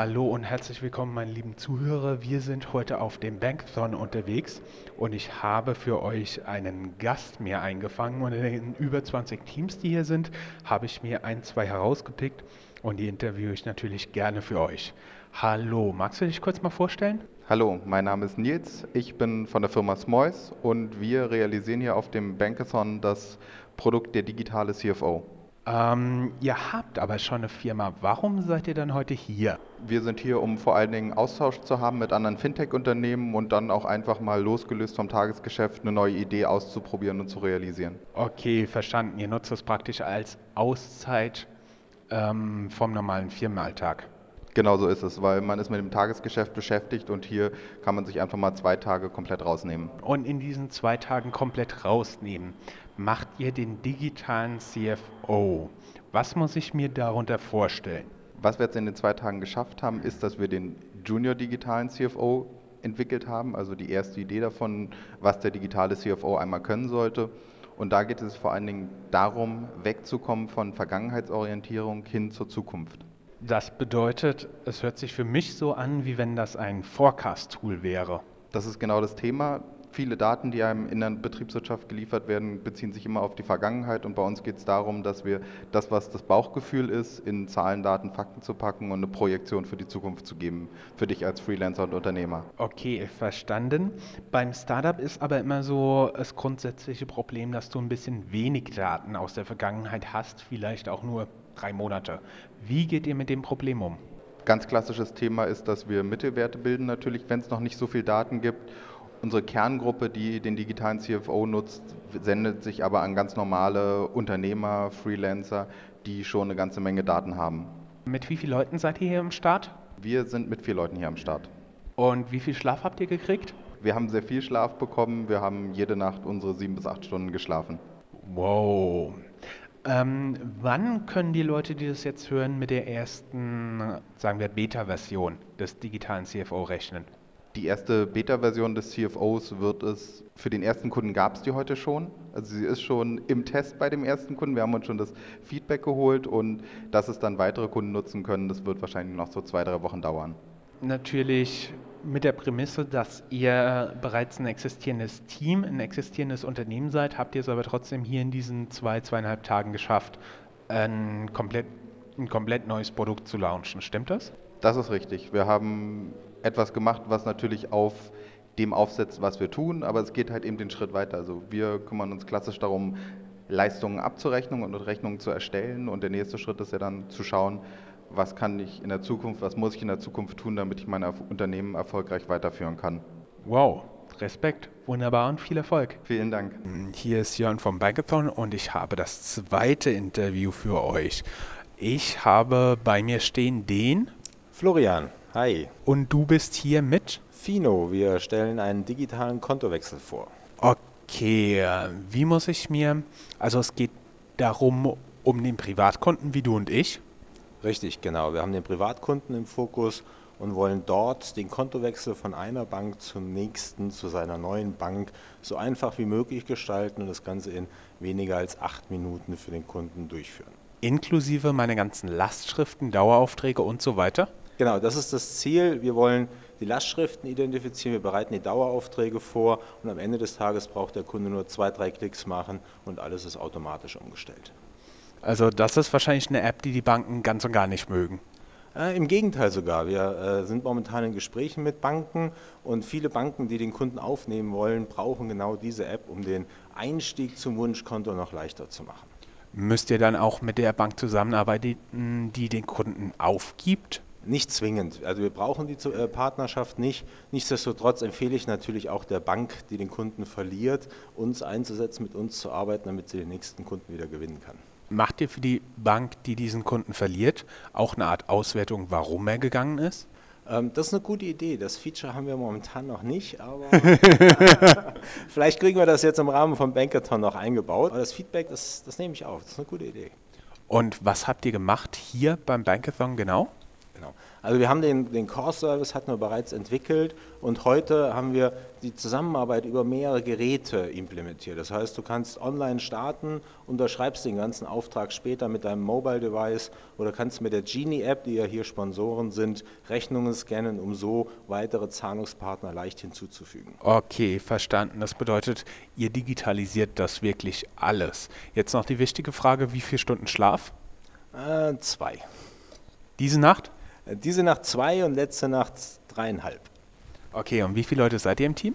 Hallo und herzlich willkommen, meine lieben Zuhörer. Wir sind heute auf dem Bankathon unterwegs und ich habe für euch einen Gast mir eingefangen. Und in den über 20 Teams, die hier sind, habe ich mir ein, zwei herausgepickt und die interviewe ich natürlich gerne für euch. Hallo, magst du dich kurz mal vorstellen? Hallo, mein Name ist Nils, ich bin von der Firma Smoys und wir realisieren hier auf dem Bankathon das Produkt der digitale CFO. Ähm, ihr habt aber schon eine Firma. Warum seid ihr dann heute hier? Wir sind hier, um vor allen Dingen Austausch zu haben mit anderen Fintech-Unternehmen und dann auch einfach mal losgelöst vom Tagesgeschäft eine neue Idee auszuprobieren und zu realisieren. Okay, verstanden. Ihr nutzt das praktisch als Auszeit ähm, vom normalen Firmenalltag. Genau so ist es, weil man ist mit dem Tagesgeschäft beschäftigt und hier kann man sich einfach mal zwei Tage komplett rausnehmen. Und in diesen zwei Tagen komplett rausnehmen, macht ihr den digitalen CFO. Was muss ich mir darunter vorstellen? Was wir jetzt in den zwei Tagen geschafft haben, ist, dass wir den Junior digitalen CFO entwickelt haben, also die erste Idee davon, was der digitale CFO einmal können sollte. Und da geht es vor allen Dingen darum, wegzukommen von Vergangenheitsorientierung hin zur Zukunft. Das bedeutet, es hört sich für mich so an, wie wenn das ein Forecast-Tool wäre. Das ist genau das Thema. Viele Daten, die einem in der Betriebswirtschaft geliefert werden, beziehen sich immer auf die Vergangenheit und bei uns geht es darum, dass wir das, was das Bauchgefühl ist, in Zahlen, Daten, Fakten zu packen und eine Projektion für die Zukunft zu geben, für dich als Freelancer und Unternehmer. Okay, verstanden. Beim Startup ist aber immer so das grundsätzliche Problem, dass du ein bisschen wenig Daten aus der Vergangenheit hast, vielleicht auch nur drei Monate. Wie geht ihr mit dem Problem um? Ganz klassisches Thema ist, dass wir Mittelwerte bilden, natürlich, wenn es noch nicht so viel Daten gibt. Unsere Kerngruppe, die den digitalen CFO nutzt, sendet sich aber an ganz normale Unternehmer, Freelancer, die schon eine ganze Menge Daten haben. Mit wie vielen Leuten seid ihr hier im Start? Wir sind mit vier Leuten hier am Start. Und wie viel Schlaf habt ihr gekriegt? Wir haben sehr viel Schlaf bekommen. Wir haben jede Nacht unsere sieben bis acht Stunden geschlafen. Wow. Ähm, wann können die Leute, die das jetzt hören, mit der ersten, sagen wir, Beta-Version des digitalen CFO rechnen? Die erste Beta-Version des CFOs wird es, für den ersten Kunden gab es die heute schon. Also sie ist schon im Test bei dem ersten Kunden. Wir haben uns schon das Feedback geholt und dass es dann weitere Kunden nutzen können, das wird wahrscheinlich noch so zwei, drei Wochen dauern. Natürlich mit der Prämisse, dass ihr bereits ein existierendes Team, ein existierendes Unternehmen seid, habt ihr es aber trotzdem hier in diesen zwei, zweieinhalb Tagen geschafft, ein komplett, ein komplett neues Produkt zu launchen. Stimmt das? Das ist richtig. Wir haben etwas gemacht, was natürlich auf dem aufsetzt, was wir tun, aber es geht halt eben den Schritt weiter. Also wir kümmern uns klassisch darum, Leistungen abzurechnen und Rechnungen zu erstellen und der nächste Schritt ist ja dann zu schauen, was kann ich in der Zukunft, was muss ich in der Zukunft tun, damit ich mein Unternehmen erfolgreich weiterführen kann. Wow, Respekt, wunderbar und viel Erfolg. Vielen Dank. Hier ist Jörn vom Bankathon und ich habe das zweite Interview für euch. Ich habe bei mir stehen den Florian, hi. Und du bist hier mit? Fino, wir stellen einen digitalen Kontowechsel vor. Okay, wie muss ich mir, also es geht darum, um den Privatkunden wie du und ich? Richtig, genau. Wir haben den Privatkunden im Fokus und wollen dort den Kontowechsel von einer Bank zur nächsten, zu seiner neuen Bank, so einfach wie möglich gestalten und das Ganze in weniger als acht Minuten für den Kunden durchführen. Inklusive meine ganzen Lastschriften, Daueraufträge und so weiter? Genau, das ist das Ziel. Wir wollen die Lastschriften identifizieren, wir bereiten die Daueraufträge vor und am Ende des Tages braucht der Kunde nur zwei, drei Klicks machen und alles ist automatisch umgestellt. Also das ist wahrscheinlich eine App, die die Banken ganz und gar nicht mögen. Äh, Im Gegenteil sogar. Wir äh, sind momentan in Gesprächen mit Banken und viele Banken, die den Kunden aufnehmen wollen, brauchen genau diese App, um den Einstieg zum Wunschkonto noch leichter zu machen. Müsst ihr dann auch mit der Bank zusammenarbeiten, die den Kunden aufgibt? Nicht zwingend. Also wir brauchen die äh, Partnerschaft nicht. Nichtsdestotrotz empfehle ich natürlich auch der Bank, die den Kunden verliert, uns einzusetzen, mit uns zu arbeiten, damit sie den nächsten Kunden wieder gewinnen kann. Macht ihr für die Bank, die diesen Kunden verliert, auch eine Art Auswertung, warum er gegangen ist? Ähm, das ist eine gute Idee. Das Feature haben wir momentan noch nicht, aber vielleicht kriegen wir das jetzt im Rahmen von Bankathon noch eingebaut. Aber das Feedback, das, das nehme ich auf. Das ist eine gute Idee. Und was habt ihr gemacht hier beim Bankathon genau? Genau. Also wir haben den, den Core-Service hatten wir bereits entwickelt und heute haben wir die Zusammenarbeit über mehrere Geräte implementiert. Das heißt, du kannst online starten, unterschreibst den ganzen Auftrag später mit deinem Mobile-Device oder kannst mit der Genie-App, die ja hier Sponsoren sind, Rechnungen scannen, um so weitere Zahlungspartner leicht hinzuzufügen. Okay, verstanden. Das bedeutet, ihr digitalisiert das wirklich alles. Jetzt noch die wichtige Frage, wie viele Stunden Schlaf? Äh, zwei. Diese Nacht? Diese Nacht zwei und letzte Nacht dreieinhalb. Okay, und wie viele Leute seid ihr im Team?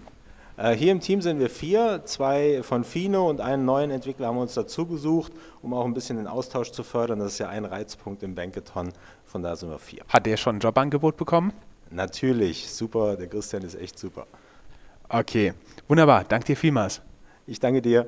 Äh, Hier im Team sind wir vier, zwei von Fino und einen neuen Entwickler haben wir uns dazu gesucht, um auch ein bisschen den Austausch zu fördern. Das ist ja ein Reizpunkt im Bankathon, von da sind wir vier. Hat der schon ein Jobangebot bekommen? Natürlich, super, der Christian ist echt super. Okay, wunderbar. Danke dir vielmals. Ich danke dir.